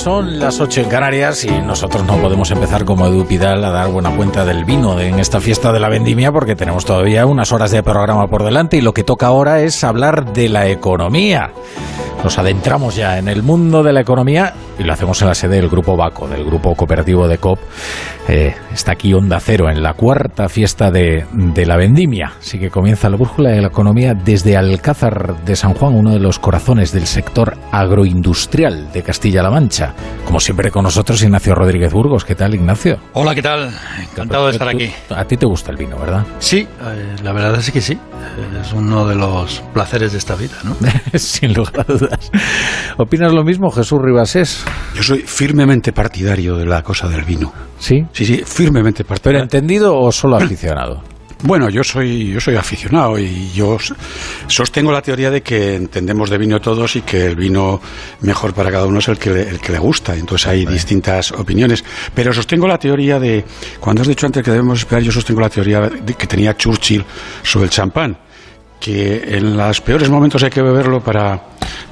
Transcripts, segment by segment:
son las 8 en Canarias y nosotros no podemos empezar como Edu Pidal a dar buena cuenta del vino en esta fiesta de la vendimia porque tenemos todavía unas horas de programa por delante y lo que toca ahora es hablar de la economía. Nos adentramos ya en el mundo de la economía y lo hacemos en la sede del Grupo Baco, del Grupo Cooperativo de COP. Eh, está aquí Onda Cero en la cuarta fiesta de, de la vendimia. Así que comienza la brújula de la economía desde Alcázar de San Juan, uno de los corazones del sector agroindustrial de Castilla-La Mancha. Como siempre con nosotros Ignacio Rodríguez Burgos. ¿Qué tal, Ignacio? Hola, ¿qué tal? Encantado de estar aquí. A ti te gusta el vino, ¿verdad? Sí, eh, la verdad es que sí. Es uno de los placeres de esta vida, ¿no? Sin lugar a dudas. ¿Opinas lo mismo, Jesús Ribasés? Yo soy firmemente partidario de la cosa del vino. ¿Sí? Sí, sí, firmemente ¿Pero partidario. entendido o solo aficionado? Bueno, yo soy, yo soy aficionado y yo sostengo la teoría de que entendemos de vino todos y que el vino mejor para cada uno es el que le, el que le gusta. Entonces hay distintas opiniones. Pero sostengo la teoría de, cuando has dicho antes que debemos esperar, yo sostengo la teoría de que tenía Churchill sobre el champán. Que en los peores momentos hay que beberlo para,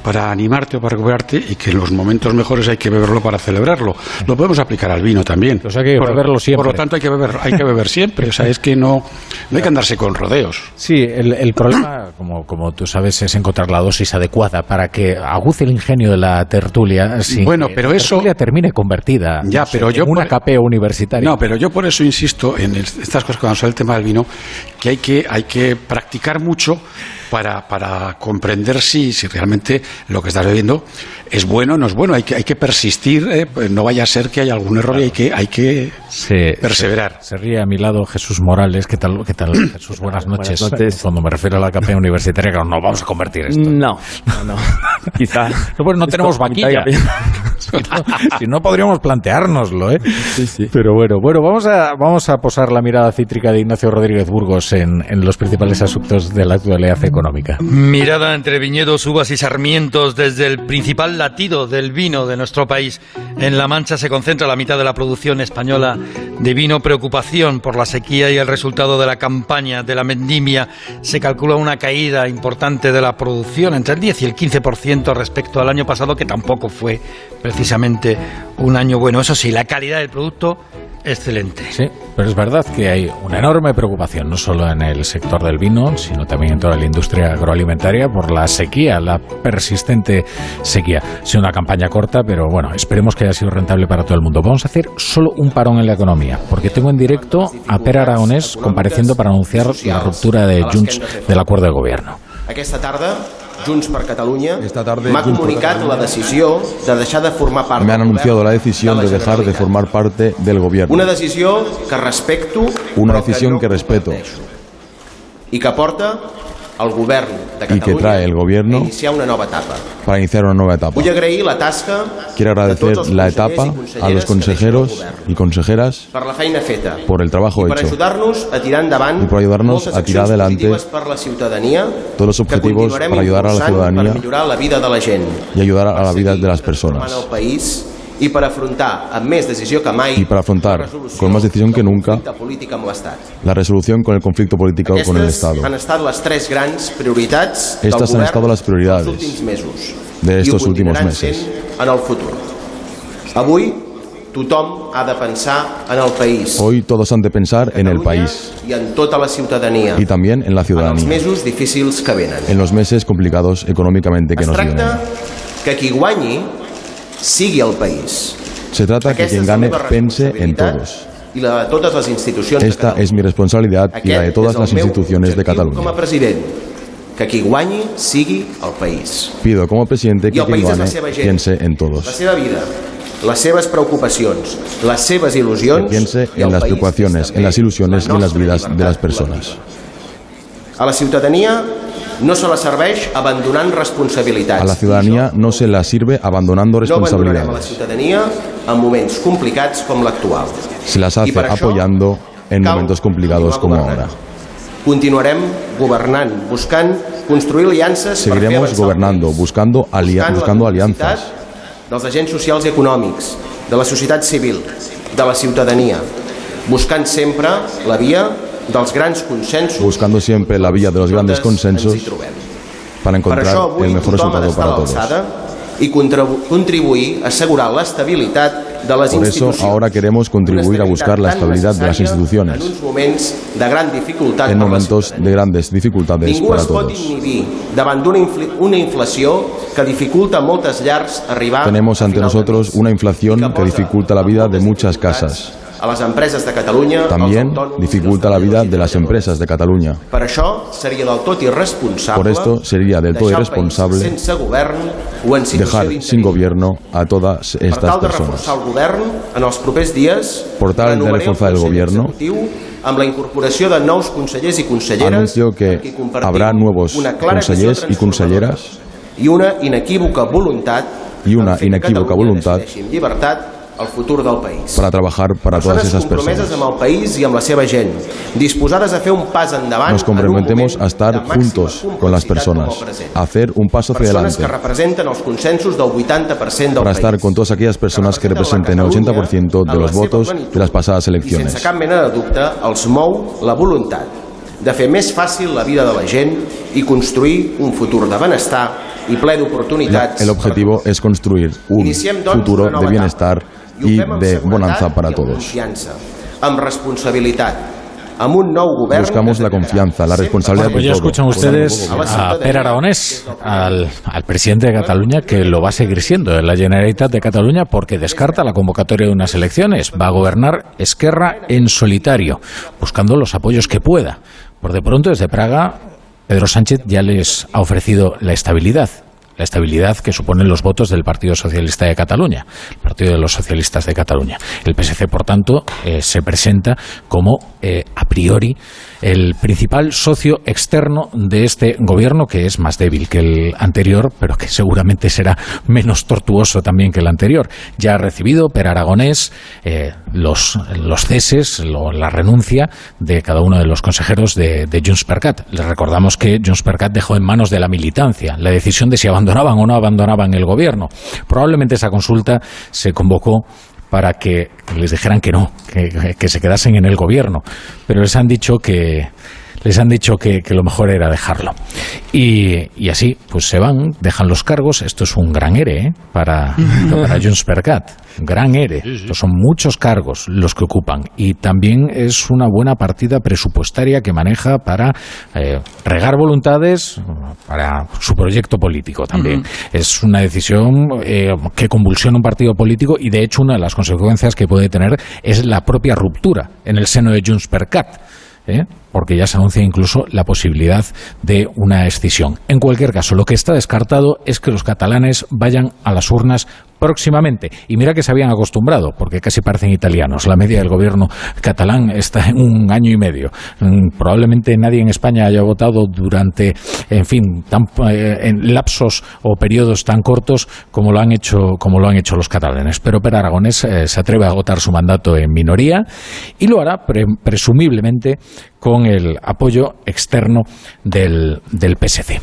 para animarte o para recuperarte y que en los momentos mejores hay que beberlo para celebrarlo. Lo podemos aplicar al vino también. O sea que hay que por, beberlo siempre. Por lo tanto hay que beber, hay que beber siempre. O sea, es que no, no hay que andarse con rodeos. Sí, el, el problema, como, como tú sabes, es encontrar la dosis adecuada para que aguce el ingenio de la tertulia. sin Bueno, que pero la eso- tertulia termine convertida Ya, no sé, pero yo en una por- capea universitaria. No, pero yo por eso insisto en el- estas cosas cuando sale el tema del vino, que hay que, hay que practicar mucho para, para comprender si, si realmente lo que estás bebiendo es bueno o no es bueno. Hay que, hay que persistir, eh, pues no vaya a ser que haya algún error y hay que, hay que Se- perseverar. Se, se ríe a mi lado Jesús Morales. ¿Qué tal, qué tal Jesús? Buenas noches. Buenas noches. Cuando me refiero a la capea universitaria, claro, no vamos a convertir esto. No, no, no. Quizá. No, pues no tenemos vaquilla. si, no, si no, podríamos planteárnoslo, ¿eh? Sí, sí. Pero bueno, bueno, vamos a, vamos a posar la mirada cítrica de Ignacio Rodríguez Burgos en, en los principales asuntos de la actualidad económica. Mirada entre viñedos, uvas y sarmientos desde el principal latido del vino de nuestro país. En La Mancha se concentra la mitad de la producción española de vino. Preocupación por la sequía y el resultado de la campaña de la vendimia. Se calcula una caída importante de la producción, entre el 10 y el 15% respecto al año pasado, que tampoco fue precisamente un año bueno. Eso sí, la calidad del producto, excelente. Sí, pero es verdad que hay una enorme preocupación, no solo en el sector del vino, sino también en toda la industria agroalimentaria por la sequía, la persistente sequía. Ha sido una campaña corta, pero bueno, esperemos que haya sido rentable para todo el mundo. Vamos a hacer solo un parón en la economía, porque tengo en directo a Pere Aragonés compareciendo para anunciar la ruptura de Junts del acuerdo de gobierno. Aquesta tarda, Junts per Catalunya Esta tarde, m'ha comunicat la decisió de deixar de formar part Me han anunciado la decisión de dejar de formar parte del gobierno. Una decisió que respecto Una decisión que respeto. i que porta el govern de que trae el gobierno a iniciar una nova etapa. para iniciar una nueva etapa. Vull agrair la tasca Quiero de agradecer la etapa a los consejeros y consejeras per la feina feta por el trabajo i per hecho, ajudar-nos a tirar endavant Y por ayudarnos a tirar adelante per la ciutadania todos los objetivos para ayudar a la ciudadanía per millorar la vida de la gent y ayudar a la vida de las personas. el país i per afrontar amb més decisió que mai Y para afrontar con más decisión que nunca la resolución con el conflicto político con el Estado. han estat les tres grans prioritats del Estas han govern estado las prioridades dels últims mesos de i ho estos últimos continuaran meses. sent en el futur. Avui tothom ha de pensar en el país, Hoy todos han de pensar en el país i en tota la ciutadania, y también en la en els ciudadanía, mesos difícils que venen. en los meses complicados económicamente que Es nos vienen. tracta que qui guanyi sigui el país. Se trata que Aquesta quien és la gane pense en todos. I la de totes les institucions de Esta es mi responsabilidad y la de Aquest todas las instituciones de Cataluña. president, que qui guanyi sigui el país. Pido como presidente que quien la gane piense en la todos, seva vida, seves preocupacions, seves que piense en las preocupaciones, en las ilusiones y en las vidas de las personas. A la ciutadania no se la serveix abandonant responsabilitats. A la ciudadanía no se la sirve abandonando No abandonarem a la responsabilidades, ciutadania en moments complicats com l'actual. se las hace apoyando en momentos complicados como ahora. Continuarem governant, buscant construir aliances Seguiremos gobernando, buscando, alia- buscando alianzas dels agents socials i econòmics, de la societat civil, de la ciutadania, buscant sempre la via dels grans consensos. Buscando siempre la vía de los grandes consensos para Per encontrar avui el mejor resultado para todos. contribu contribuir a assegurar l'estabilitat de les Por eso ahora queremos contribuir a buscar la estabilidad de las En instituciones. uns moments de gran dificultat en per la momentos de grandes dificultades Ningú para todos. una que dificulta moltes llars arribar Tenemos ante nosotros una inflación que dificulta la vida de muchas casas. A les empreses de Catalunya, als También autònoms, dificulta la vida de las empresas de Cataluña. Per això seria del tot irresponsable Por esto sería del todo deixar el país irresponsable sense govern o en situació Dejar sin d'interí. gobierno a todas Per estas tal de personas. reforçar el govern, en els propers dies Por tal de renovaré reforzar el Consell gobierno, Executiu amb la incorporació de nous consellers i conselleres Anuncio que amb qui compartim habrá nuevos una clara consellers visió y conselleras i una inequívoca voluntat Y una en fer que inequívoca Catalunya voluntad decideixi amb llibertat el futur del país. para trabajar para todas Persones esas personas. amb el país i amb la seva gent, disposades a fer un pas endavant Nos comprometemos en un a estar juntos con las personas, a hacer un paso hacia Persones adelante que representen els consensos del 80% del para país. estar con todas aquellas personas que representen el 80% de los votos de las pasadas I elecciones. sense cap mena de dubte els mou la voluntat de fer més fàcil la vida de la gent i construir un futur de benestar i ple d'oportunitats. el objetivo es construir un doncs, futuro nova de bienestar etapa. I de bonanza para todos. amb responsabilitat, Buscamos la confianza, la responsabilidad Pues ya escuchan ustedes A Per Aragonés, al, al presidente de Cataluña, que lo va a seguir siendo en la Generalitat de Cataluña porque descarta la convocatoria de unas elecciones. Va a gobernar Esquerra en solitario, buscando los apoyos que pueda. Por de pronto, desde Praga, Pedro Sánchez ya les ha ofrecido la estabilidad. La estabilidad que suponen los votos del Partido Socialista de Cataluña, el Partido de los Socialistas de Cataluña. El PSC, por tanto, eh, se presenta como, eh, a priori, el principal socio externo de este gobierno, que es más débil que el anterior, pero que seguramente será menos tortuoso también que el anterior. Ya ha recibido per Aragonés eh, los, los ceses, lo- la renuncia de cada uno de los consejeros de, de Junts per. Les recordamos que Junts per dejó en manos de la militancia la decisión de si abandonaban o no abandonaban el gobierno. Probablemente esa consulta se convocó para que les dijeran que no, que, que se quedasen en el gobierno. Pero les han dicho que les han dicho que, que lo mejor era dejarlo. Y, y así, pues se van, dejan los cargos. Esto es un gran ERE ¿eh? para, para Junts per Cat. Gran ERE. Estos son muchos cargos los que ocupan. Y también es una buena partida presupuestaria que maneja para eh, regar voluntades para su proyecto político también. Es una decisión eh, que convulsiona un partido político y de hecho una de las consecuencias que puede tener es la propia ruptura en el seno de Junts per Cat. ¿Eh? porque ya se anuncia incluso la posibilidad de una escisión. En cualquier caso, lo que está descartado es que los catalanes vayan a las urnas próximamente. Y mira que se habían acostumbrado, porque casi parecen italianos. La media del gobierno catalán está en un año y medio. Mm, Probablemente nadie en España haya votado durante, en fin, tan, eh, en lapsos o periodos tan cortos como lo han hecho, como lo han hecho los catalanes. Pero Per Aragonés eh, se atreve a agotar su mandato en minoría y lo hará pre- presumiblemente con el apoyo externo del, del PSC.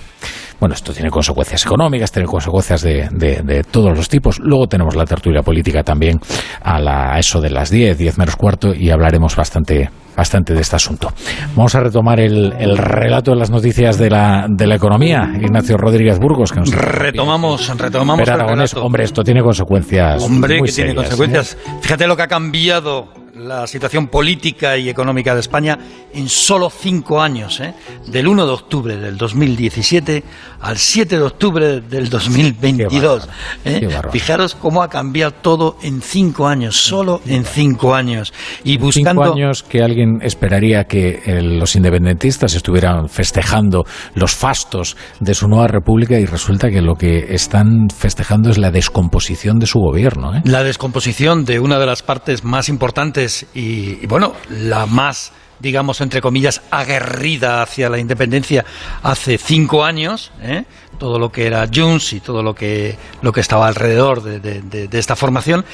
Bueno, esto tiene consecuencias económicas, tiene consecuencias de, de- de todos los tipos. Luego tenemos la tertulia política también a, la, a eso de las 10, 10 menos cuarto y hablaremos bastante, bastante de este asunto. Vamos a retomar el, el relato de las noticias de la, de la economía. Ignacio Rodríguez Burgos, que nos Retomamos, retomamos Pero el relato. hombre, esto tiene consecuencias. Hombre, muy que tiene ¿eh? consecuencias. Fíjate lo que ha cambiado la situación política y económica de España en solo cinco años, ¿eh? del 1 de octubre del 2017 al 7 de octubre del 2022. Qué ¿eh? qué. Fijaros cómo ha cambiado todo en cinco años, solo en cinco años. Y buscando... Cinco años que alguien esperaría que eh, los independentistas estuvieran festejando los fastos de su nueva república y resulta que lo que están festejando es la descomposición de su gobierno. ¿eh? la descomposición de una de las partes más importantes y, y, bueno, la más, digamos, entre comillas, aguerrida hacia la independencia hace cinco años, ¿eh? todo lo que era Junts y todo lo que, lo que estaba alrededor de, de- de- de esta formación,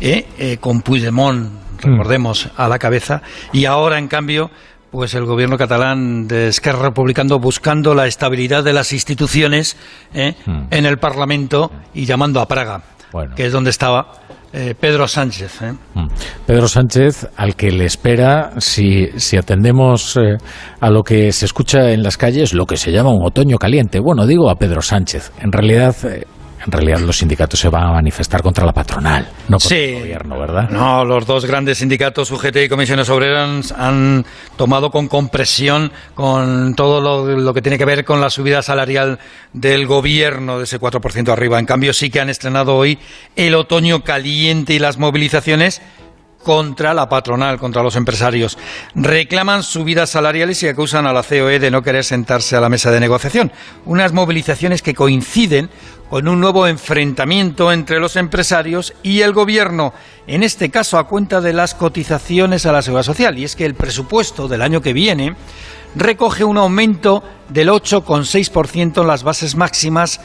¿eh? Eh, con Puigdemont, recordemos, a la cabeza, y ahora, en cambio, pues el gobierno catalán de Esquerra Republicano buscando la estabilidad de las instituciones ¿eh? en el Parlamento y llamando a Praga, Bueno. que es donde estaba eh, Pedro Sánchez. ¿eh? Mm. Pedro Sánchez, al que le espera, si, si atendemos eh, a lo que se escucha en las calles, lo que se llama un otoño caliente. Bueno, digo a Pedro Sánchez. En realidad, eh, en realidad los sindicatos se van a manifestar contra la patronal, no contra el gobierno, ¿verdad? No, los dos grandes sindicatos, UGT y Comisiones Obreras, han tomado con compresión con todo lo, lo, que tiene que ver con la subida salarial del gobierno de ese 4% arriba. En cambio, sí que han estrenado hoy el otoño caliente y las movilizaciones contra la patronal, contra los empresarios. Reclaman subidas salariales y acusan a la COE de no querer sentarse a la mesa de negociación. Unas movilizaciones que coinciden con un nuevo enfrentamiento entre los empresarios y el gobierno, en este caso a cuenta de las cotizaciones a la seguridad social. Y es que el presupuesto del año que viene recoge un aumento del 8,6% en las bases máximas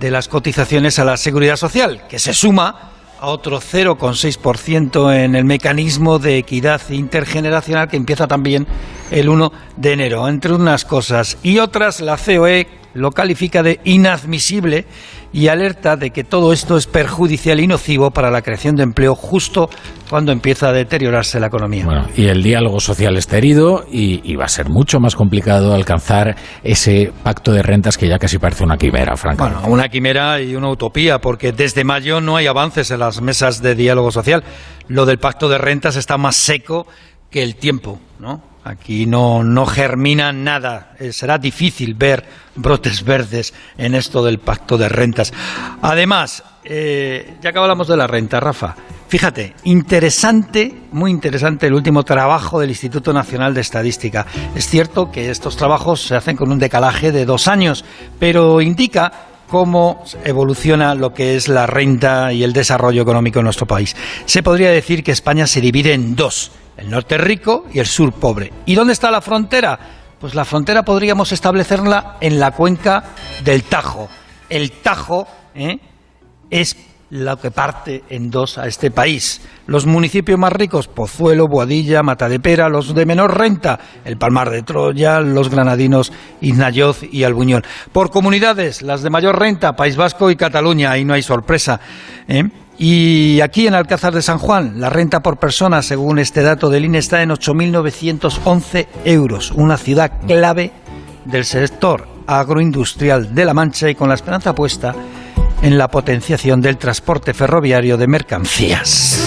de las cotizaciones a la seguridad social, que se suma a otro 0,6% en el mecanismo de equidad intergeneracional que empieza también el 1 de enero. Entre unas cosas y otras, la COE lo califica de inadmisible y alerta de que todo esto es perjudicial y nocivo para la creación de empleo justo cuando empieza a deteriorarse la economía. Bueno, y el diálogo social está herido y, va a ser mucho más complicado alcanzar ese pacto de rentas que ya casi parece una quimera, francamente. Bueno, una quimera y una utopía, porque desde mayo no hay avances en las mesas de diálogo social. Lo del pacto de rentas está más seco que el tiempo, ¿no? Aquí no, no germina nada. Eh, será difícil ver brotes verdes en esto del pacto de rentas. Además, eh, ya que hablamos de la renta, Rafa, fíjate, interesante, muy interesante el último trabajo del Instituto Nacional de Estadística. Es cierto que estos trabajos se hacen con un decalaje de dos años, pero indica cómo evoluciona lo que es la renta y el desarrollo económico en nuestro país. Se podría decir que España se divide en dos el norte rico y el sur pobre. ¿Y dónde está la frontera? Pues la frontera podríamos establecerla en la cuenca del Tajo. El Tajo ¿eh? es lo que parte en dos a este país. Los municipios más ricos, Pozuelo, Boadilla, Matadepera, los de menor renta, el Palmar de Troya, los granadinos, Iznayoz y Albuñol. Por comunidades, las de mayor renta, País Vasco y Cataluña, ahí no hay sorpresa. ¿eh? Y aquí en Alcázar de San Juan, la renta por persona, según este dato del INE, está en 8.911 euros, una ciudad clave del sector agroindustrial de La Mancha y con la esperanza puesta en la potenciación del transporte ferroviario de mercancías.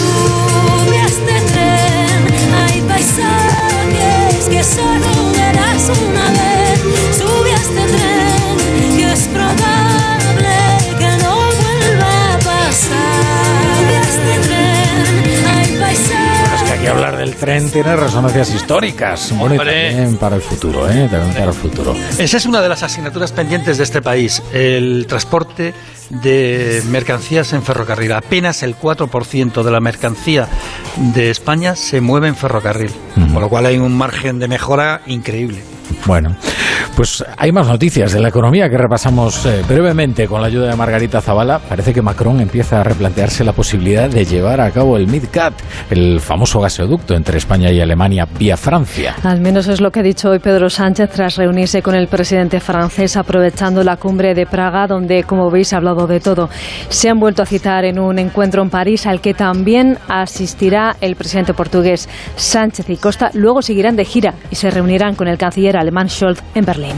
Hablar del tren tiene resonancias históricas. Bueno, también para el futuro, ¿eh? También para el futuro. Esa es una de las asignaturas pendientes de este país, el transporte de mercancías en ferrocarril. Apenas el 4% de la mercancía de España se mueve en ferrocarril, con lo cual hay un margen de mejora increíble. Bueno, pues hay más noticias de la economía que repasamos eh, brevemente con la ayuda de Margarita Zavala. Parece que Macron empieza a replantearse la posibilidad de llevar a cabo el MidCat, el famoso gasoducto entre España y Alemania vía Francia. Al menos es lo que ha dicho hoy Pedro Sánchez tras reunirse con el presidente francés aprovechando la cumbre de Praga, donde, como veis, ha hablado de todo. Se han vuelto a citar en un encuentro en París al que también asistirá el presidente portugués Sánchez y Costa. Luego seguirán de gira y se reunirán con el canciller alemán Scholz en Berlín.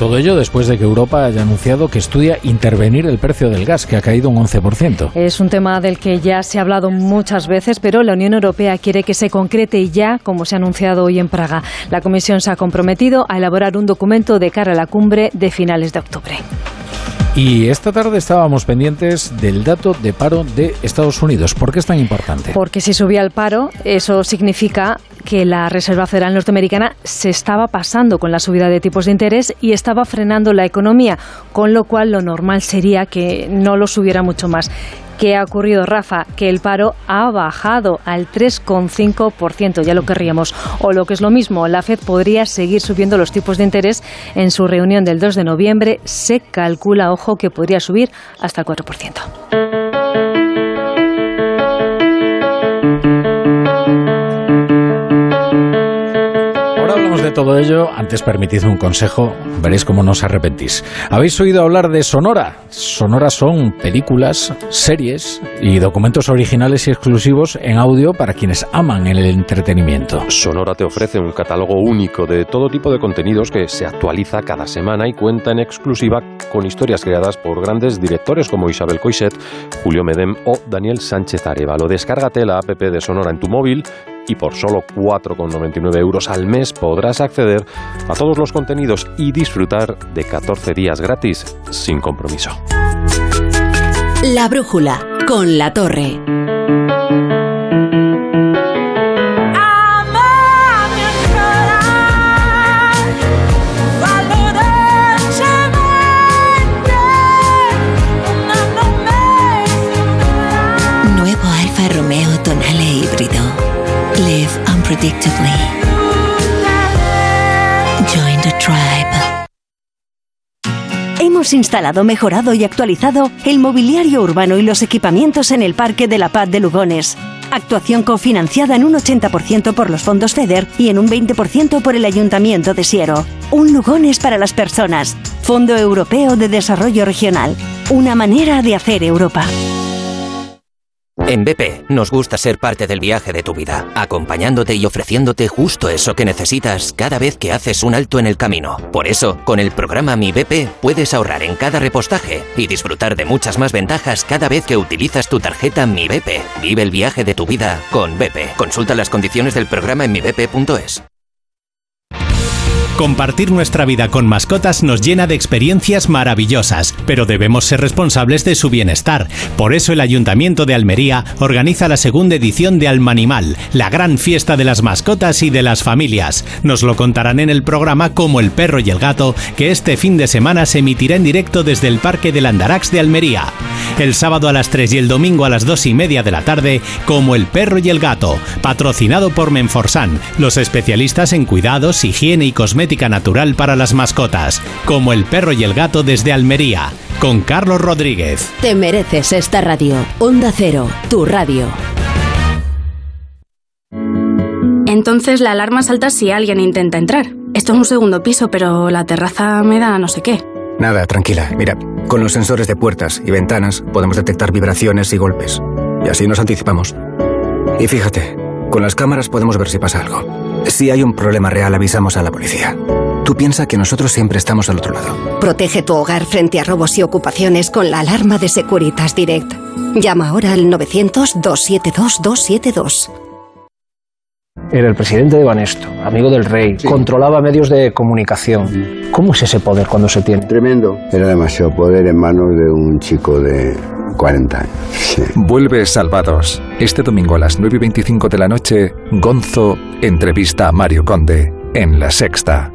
Todo ello después de que Europa haya anunciado que estudia intervenir el precio del gas, que ha caído un 11%. Es un tema del que ya se ha hablado muchas veces, pero la Unión Europea quiere que se concrete ya, como se ha anunciado hoy en Praga. La Comisión se ha comprometido a elaborar un documento de cara a la cumbre de finales de octubre. Y esta tarde estábamos pendientes del dato de paro de Estados Unidos. ¿Por qué es tan importante? Porque si subía el paro, eso significa que la Reserva Federal Norteamericana se estaba pasando con la subida de tipos de interés y estaba frenando la economía, con lo cual lo normal sería que no lo subiera mucho más. ¿Qué ha ocurrido, Rafa? Que el paro ha bajado al 3,5%, ya lo querríamos. O lo que es lo mismo, la Fed podría seguir subiendo los tipos de interés en su reunión del 2 de noviembre. Se calcula, ojo, que podría subir hasta el 4%. Todo ello, antes permitidme un consejo, veréis cómo no os arrepentís. ¿Habéis oído hablar de Sonora? Sonora son películas, series y documentos originales y exclusivos en audio para quienes aman el entretenimiento. Sonora te ofrece un catálogo único de todo tipo de contenidos que se actualiza cada semana y cuenta en exclusiva con historias creadas por grandes directores como Isabel Coixet, Julio Medem o Daniel Sánchez Arevalo. Descárgate la app de Sonora en tu móvil y por solo 4,99 euros al mes podrás acceder a todos los contenidos y disfrutar de 14 días gratis sin compromiso. La brújula con la torre. Live unpredictably. Join the tribe. Hemos instalado, mejorado y actualizado el mobiliario urbano y los equipamientos en el Parque de la Paz de Lugones. Actuación cofinanciada en un 80% por los fondos FEDER y en un 20% por el Ayuntamiento de Siero. Un Lugones para las personas. Fondo Europeo de Desarrollo Regional. Una manera de hacer Europa. En BP nos gusta ser parte del viaje de tu vida, acompañándote y ofreciéndote justo eso que necesitas cada vez que haces un alto en el camino. Por eso, con el programa Mi BP puedes ahorrar en cada repostaje y disfrutar de muchas más ventajas cada vez que utilizas tu tarjeta Mi BP. Vive el viaje de tu vida con BP. Consulta las condiciones del programa en mibp.es. Compartir nuestra vida con mascotas nos llena de experiencias maravillosas, pero debemos ser responsables de su bienestar. Por eso el Ayuntamiento de Almería organiza la segunda edición de Almanimal, la gran fiesta de las mascotas y de las familias. Nos lo contarán en el programa Como el perro y el gato, que este fin de semana se emitirá en directo desde el Parque del Andarax de Almería. El sábado a las 3 y el domingo a las 2 y media de la tarde, Como el perro y el gato, patrocinado por Menforsan, los especialistas en cuidados, higiene y cosmética natural para las mascotas, como el perro y el gato desde Almería, con Carlos Rodríguez. Te mereces esta radio. Onda Cero, tu radio. Entonces la alarma salta si alguien intenta entrar. Esto es un segundo piso, pero la terraza me da no sé qué. Nada, tranquila. Mira, con los sensores de puertas y ventanas podemos detectar vibraciones y golpes. Y así nos anticipamos. Y fíjate, con las cámaras podemos ver si pasa algo. Si hay un problema real, avisamos a la policía. Tú piensa que nosotros siempre estamos al otro lado. Protege tu hogar frente a robos y ocupaciones con la alarma de Securitas Direct. Llama ahora al 900-272-272. Era el presidente de Banesto, amigo del rey, controlaba medios de comunicación. ¿Cómo es ese poder cuando se tiene? Tremendo. Era demasiado poder en manos de un chico de 40 años. Sí. Vuelve Salvados. Este domingo a las 9 y 25 de la noche, Gonzo entrevista a Mario Conde en La Sexta.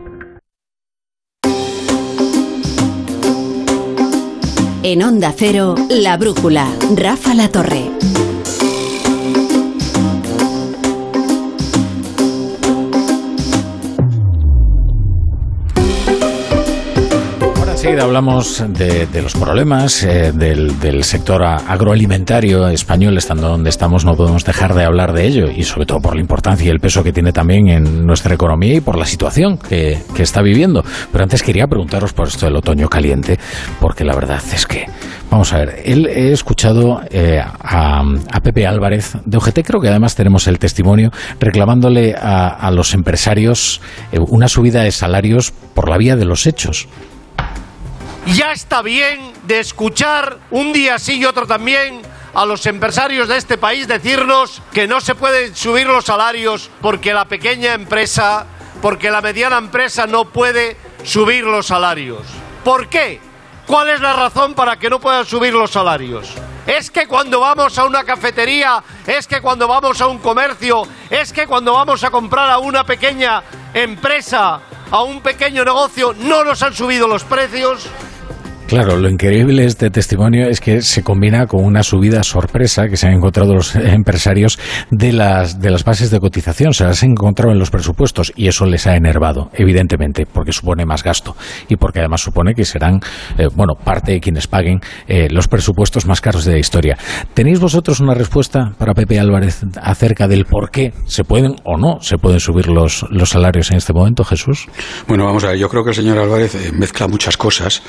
En Onda Cero, La Brújula, Rafa La Torre. Enseguida hablamos de, de, los problemas eh, del, sector agroalimentario español, estando donde estamos, no podemos dejar de hablar de ello, y sobre todo por la importancia y el peso que tiene también en nuestra economía y por la situación que, está viviendo. Pero antes quería preguntaros por esto del otoño caliente, porque la verdad es que, vamos a ver, él, he escuchado eh, a, a, Pepe Álvarez de OGT, creo que además tenemos el testimonio, reclamándole a, a los empresarios eh, una subida de salarios por la vía de los hechos. Ya está bien de escuchar un día sí y otro también a los empresarios de este país decirnos que no se pueden subir los salarios porque la pequeña empresa, porque la mediana empresa no puede subir los salarios. ¿Por qué? ¿Cuál es la razón para que no puedan subir los salarios? Es que cuando vamos a una cafetería, es que cuando vamos a un comercio, es que cuando vamos a comprar a una pequeña empresa, a un pequeño negocio, no nos han subido los precios. Claro, lo increíble de este testimonio es que se combina con una subida sorpresa que se han encontrado los empresarios de las, de las bases de cotización. Se las han encontrado en los presupuestos y eso les ha enervado, evidentemente, porque supone más gasto y porque además supone que serán, eh, bueno, parte de quienes paguen eh, los presupuestos más caros de la historia. ¿Tenéis vosotros una respuesta para Pepe Álvarez acerca del por qué se pueden o no se pueden subir los, los salarios en este momento, Jesús? Bueno, vamos a ver, yo creo que el señor Álvarez eh, mezcla muchas cosas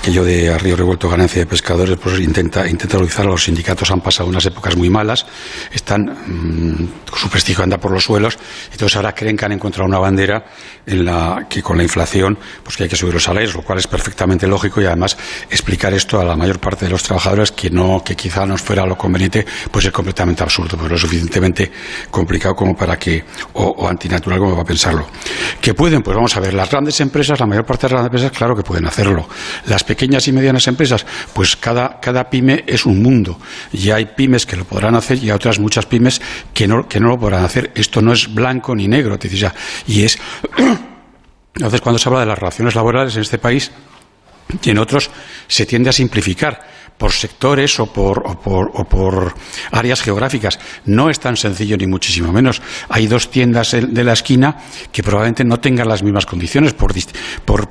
aquello de a río revuelto ganancia de pescadores, pues intenta, intenta a los sindicatos. Han pasado unas épocas muy malas, están, mm, su prestigio anda por los suelos, entonces ahora creen que han encontrado una bandera en la que con la inflación, pues que hay que subir los salarios, lo cual es perfectamente lógico y además explicar esto a la mayor parte de los trabajadores que no, que quizá no fuera lo conveniente, pues es completamente absurdo, pues lo suficientemente complicado como para que, o, o antinatural como para pensarlo. ¿Que pueden? Pues vamos a ver, las grandes empresas, la mayor parte de las grandes empresas, claro que pueden hacerlo. Las pequeñas y medianas empresas, pues cada, cada pyme es un mundo. Y hay pymes que lo podrán hacer y hay otras muchas pymes que no, que no lo podrán hacer. Esto no es blanco ni negro, te decía, y es. Entonces, cuando se habla de las relaciones laborales en este país y en otros, se tiende a simplificar por sectores o por, o por, o por, áreas geográficas. No es tan sencillo ni muchísimo menos. Hay dos tiendas de la esquina que probablemente no tengan las mismas condiciones por,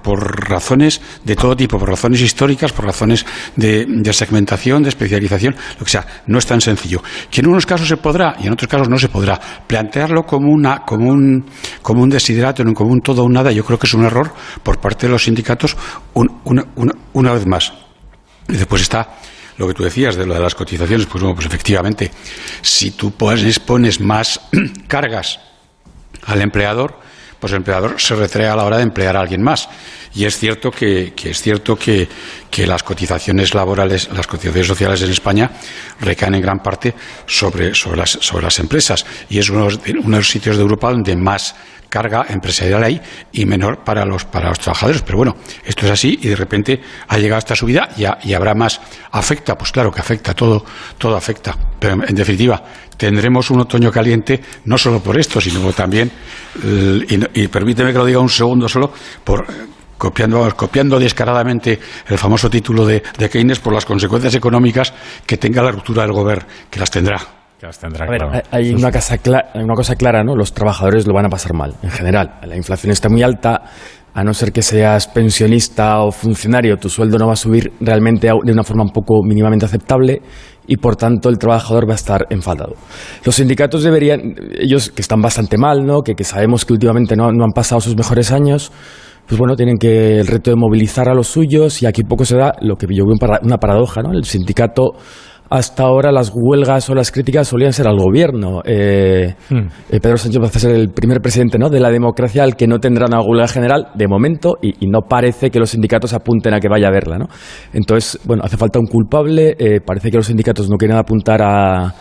por, razones de todo tipo, por razones históricas, por razones de, segmentación, de especialización, lo que sea. No es tan sencillo. Que en unos casos se podrá y en otros casos no se podrá. Plantearlo como, una, como, un, como un desiderato, como un todo o nada, yo creo que es un error por parte de los sindicatos un, una, una, una vez más. Después está lo que tú decías de lo de las cotizaciones. Pues bueno, pues efectivamente, si tú pones, pones más cargas al empleador, pues el empleador se retrae a la hora de emplear a alguien más. Y es cierto que es cierto que, que, las cotizaciones laborales, las cotizaciones sociales en España recaen en gran parte sobre, sobre, las, sobre las empresas. Y es uno, uno de los sitios de Europa donde más carga empresarial ahí y menor para los, para los trabajadores. Pero bueno, esto es así y de repente ha llegado esta subida y, habrá más. ¿Afecta? Pues claro que afecta, todo, todo afecta. Pero en, definitiva, tendremos un otoño caliente no solo por esto, sino también, y permíteme que lo diga un segundo solo, por copiando, copiando descaradamente el famoso título de, de Keynes por las consecuencias económicas que tenga la ruptura del gobierno, que las tendrá. Tendrá, a ver, claro. hay una cosa, una cosa clara, ¿no? Los trabajadores lo van a pasar mal, en general. La inflación está muy alta, a no ser que seas pensionista o funcionario, tu sueldo no va a subir realmente de una forma un poco mínimamente aceptable y por tanto el trabajador va a estar enfadado. Los sindicatos deberían, ellos que están bastante mal, ¿no? que, que sabemos que últimamente no, no han pasado sus mejores años, pues bueno, tienen que el reto de movilizar a los suyos y aquí poco se da lo que yo veo una paradoja, ¿no? El sindicato hasta ahora las huelgas o las críticas solían ser al gobierno. Eh, hmm. eh, Pedro Sánchez va a ser el primer presidente ¿no? de la democracia al que no tendrá una huelga general de momento y, y, no parece que los sindicatos apunten a que vaya a verla. ¿no? Entonces, bueno, hace falta un culpable. Eh, parece que los sindicatos no quieren apuntar a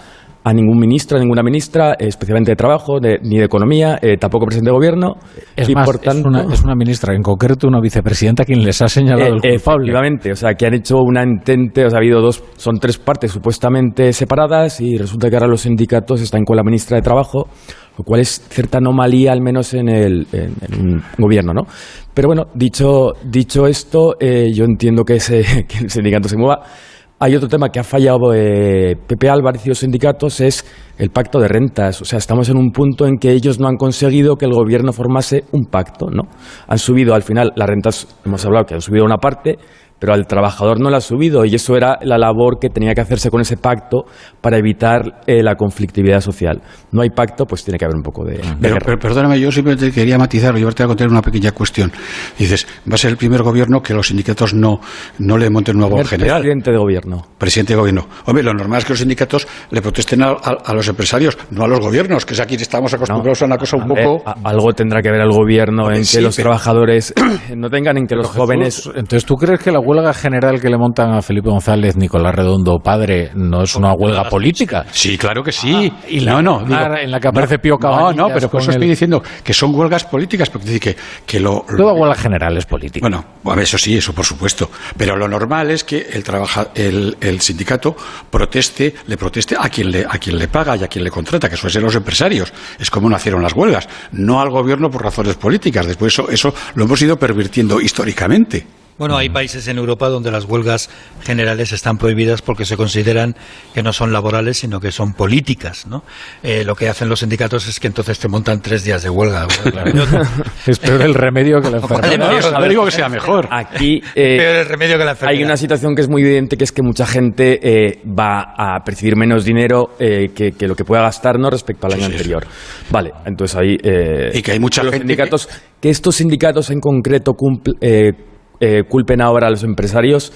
a ningún ministro, a ninguna ministra, especialmente de Trabajo, de, ni de Economía, eh, tampoco presidente de Gobierno. Es y más, por tanto, es, una, es, una, ministra, en concreto una vicepresidenta, quien les ha señalado eh, el culpable. Efectivamente, o sea, que han hecho una entente, o sea, ha habido dos, son tres partes supuestamente separadas y resulta que ahora los sindicatos están con la ministra de Trabajo, lo cual es cierta anomalía, al menos en el en, gobierno, ¿no? Pero bueno, dicho, dicho esto, eh, yo entiendo que, ese, que el sindicato se mueva. Hay otro tema que ha fallado eh, Pepe Álvarez y los sindicatos, es el pacto de rentas. O sea, estamos en un punto en que ellos no han conseguido que el gobierno formase un pacto, ¿no? Han subido al final las rentas, hemos hablado que han subido una parte, pero al trabajador no la ha subido y eso era la labor que tenía que hacerse con ese pacto para evitar eh, la conflictividad social. No hay pacto, pues tiene que haber un poco de... de pero, pero, perdóname, yo simplemente quería matizarlo, yo te voy a contar una pequeña cuestión. Dices, va a ser el primer gobierno que los sindicatos no, no le monten un nuevo general. Presidente de gobierno. Presidente de gobierno. Hombre, lo normal es que los sindicatos le protesten a, a, a los empresarios, no a los gobiernos, que es aquí estamos acostumbrados no, a una cosa un poco... A, algo tendrá que ver el gobierno en sí, que los pero... trabajadores no tengan, en que los jóvenes... Entonces, ¿tú crees que la huelga general que le montan a Felipe González, Nicolás Redondo, padre, no es una huelga política. Sí, claro que sí. Ah, y la, no, no, digo, en la que aparece no, Pío No, no, pero por eso estoy diciendo que son huelgas políticas, porque dice que, que lo, Toda huelga general es política. Bueno, bueno, eso sí, eso por supuesto. Pero lo normal es que el, trabaja, el, el sindicato proteste, le proteste a quien le, a quien le paga y a quien le contrata, que suelen ser los empresarios. Es como nacieron las huelgas, no al gobierno por razones políticas. Después eso, eso lo hemos ido pervirtiendo históricamente. Bueno, hay países en Europa donde las huelgas generales están prohibidas porque se consideran que no son laborales, sino que son políticas, ¿no? Eh, lo que hacen los sindicatos es que entonces te montan tres días de huelga. es peor el remedio que la enfermedad. No, digo que sea mejor. Aquí eh, peor el remedio que la enfermedad. hay una situación que es muy evidente, que es que mucha gente eh, va a percibir menos dinero eh, que, que lo que pueda gastar ¿no? respecto al año anterior. Vale, entonces ahí... eh, Y que hay mucha los gente sindicatos, que... estos sindicatos en concreto cumpl- eh, culpen ahora a los empresarios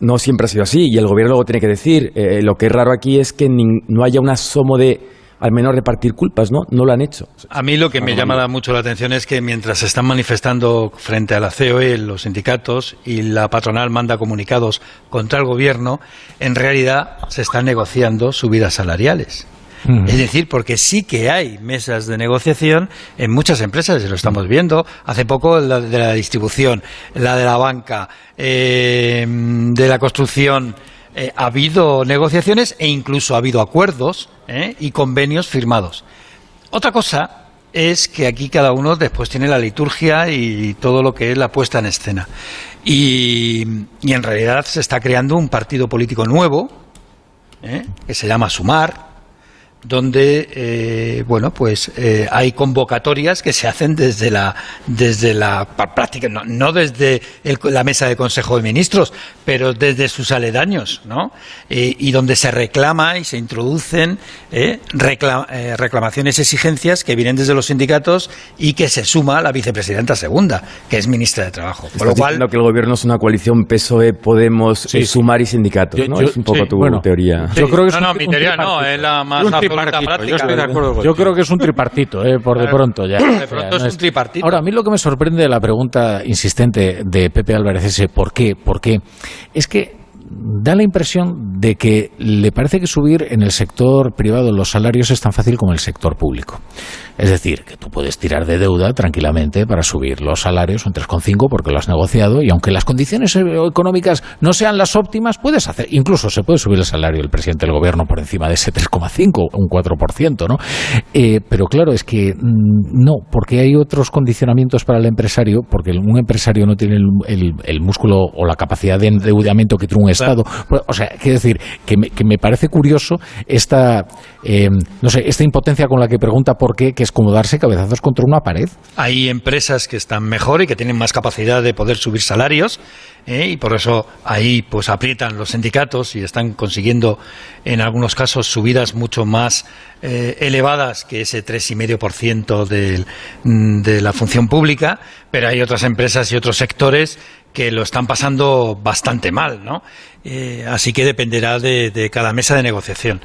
no siempre ha sido así y el gobierno luego tiene que decir. eh, lo que es raro aquí es que nin- no haya un asomo de al menos repartir culpas, ¿no? No lo han hecho. A mí lo que me llama la- mucho la atención es que mientras se están manifestando frente a la COE los sindicatos y la patronal manda comunicados contra el gobierno, en realidad se están negociando subidas salariales. Es decir, porque sí que hay mesas de negociación en muchas empresas, lo estamos viendo. Hace poco la de la distribución, la de la banca, eh, de la construcción. eh, ha habido negociaciones e incluso ha habido acuerdos eh, y convenios firmados. Otra cosa es que aquí cada uno después tiene la liturgia y todo lo que es la puesta en escena. Y, y en realidad se está creando un partido político nuevo, ¿eh? que se llama Sumar, donde eh, bueno pues eh, hay convocatorias que se hacen desde la desde la práctica no, no desde el- la mesa de consejo de ministros pero desde sus aledaños no Eh, y donde se reclama y se introducen eh, recla- eh, reclamaciones exigencias que vienen desde los sindicatos y que se suma la vicepresidenta segunda que es ministra de trabajo con Estás lo cual diciendo que el gobierno es una coalición PSOE, Podemos, Sí, sí. Sumar y sindicatos, Yo- ¿no? yo- es un poco sí, tu bueno, teoría. Yo creo que es no, no, un- mi un teoría no, es la más Un tripartito, práctica. yo estoy de acuerdo Yo contigo. creo que es un tripartito, eh, por de pronto ya. De pronto Ya, es no un tripartito. Ahora, a mí lo que me sorprende de la pregunta insistente de Pepe Álvarez es ¿por qué? ¿Por qué? Es que da la impresión de que le parece que subir en el sector privado los salarios es tan fácil como el sector público. Es decir, que tú puedes tirar de deuda tranquilamente para subir los salarios un 3,5 porque lo has negociado y aunque las condiciones eh, económicas no sean las óptimas, puedes hacer, incluso se puede subir el salario del presidente del gobierno por encima de ese 3,5, un 4%, ¿no? Eh, pero claro, es que mm, no, porque hay otros condicionamientos para el empresario, porque un empresario no tiene el, músculo o la capacidad de endeudamiento que tiene un. Pues, O sea, quiero decir, que me, parece curioso esta, eh, no sé, esta impotencia con la que pregunta por qué, que es como darse cabezazos contra una pared. Hay empresas que están mejor y que tienen más capacidad de poder subir salarios ¿eh? y por eso ahí pues aprietan los sindicatos y están consiguiendo en algunos casos subidas mucho más eh, elevadas que ese 3,5% del- mm, de la función pública, pero hay otras empresas y otros sectores que lo están pasando bastante mal, ¿no? Eh, así que dependerá de, cada mesa de negociación.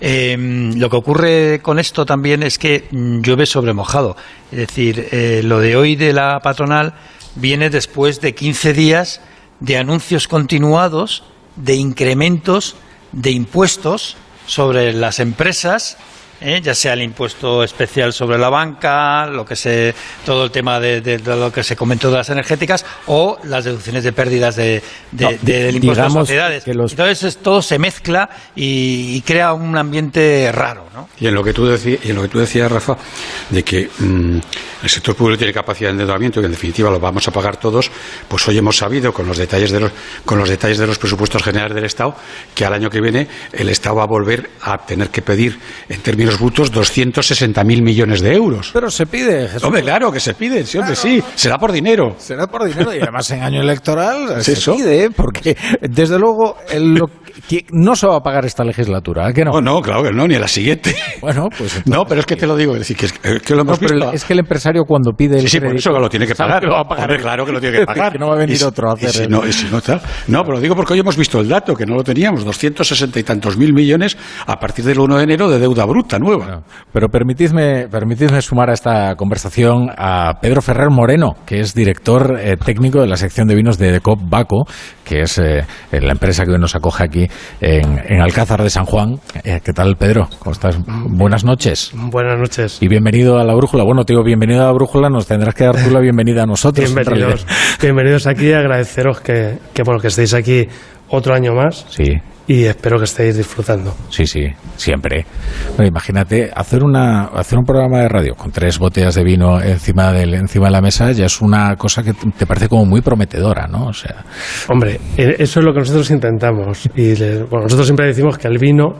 Eh, lo que ocurre con esto también es que mm, llueve sobre mojado. Es decir, eh, lo de hoy de la patronal viene después de 15 días de anuncios continuados de incrementos de impuestos sobre las empresas, ¿eh? ya sea el impuesto especial sobre la banca, lo que se, todo el tema de, de- de lo que se comentó de las energéticas o las deducciones de pérdidas de, de- No, del impuesto de digamos sociedades. que los- Entonces es- todo se mezcla y, y crea un ambiente raro, ¿no? Y en lo que tú decías, y en lo que tú decías, Rafa, de que mm, el sector público tiene capacidad de endeudamiento y que en definitiva lo vamos a pagar todos, pues hoy hemos sabido con los detalles de los con los detalles de los presupuestos generales del Estado que al año que viene el Estado va a volver a tener que pedir en términos brutos 260.000 millones de euros. Pero se pide, Jesús. Hombre, claro que se piden, sí, hombre, sí, será por dinero. Será por dinero y además en año electoral ¿Es se eso? pide, ¿eh? porque desde luego el- lo no se va a pagar esta legislatura, ¿a que no? No, no, claro que no, ni a la siguiente. Bueno, pues No, pero es que te lo digo, es decir, que, es, es que lo No, hemos pero visto. el- es que el empresario cuando pide el Sí, sí, por eso que lo tiene que pagar. que lo va a pagar. Hombre, claro que lo tiene que pagar. Que no va a venir Y otro a hacer si el- no, si no, tal. No, pero lo digo porque hoy hemos visto el dato, que no lo teníamos, 260 y tantos mil millones a partir del 1 de enero de deuda bruta nueva. Pero permitidme, permitidme sumar a esta conversación a Pedro Ferrer Moreno, que es director eh, técnico de la sección de vinos de Decop Baco, que es eh, la empresa que hoy nos acoge aquí en, en Alcázar de San Juan. Eh, ¿Qué tal, Pedro? ¿Cómo estás? Buenas noches. Buenas noches. Y bienvenido a la brújula. Bueno, te digo, bienvenido a la brújula, nos tendrás que dar tú la bienvenida a nosotros. en Bienvenidos, bienvenidos aquí y agradeceros que, que, bueno, que estéis aquí otro año más. Sí. Y espero que estéis disfrutando. Sí, sí, siempre. Bueno, imagínate, hacer, una, hacer un programa de radio con tres botellas de vino encima, del, encima de la mesa ya es una cosa que te parece como muy prometedora, ¿no? O sea, Hombre, eh, eso es lo que nosotros intentamos. Y le- bueno, nosotros siempre decimos que el vino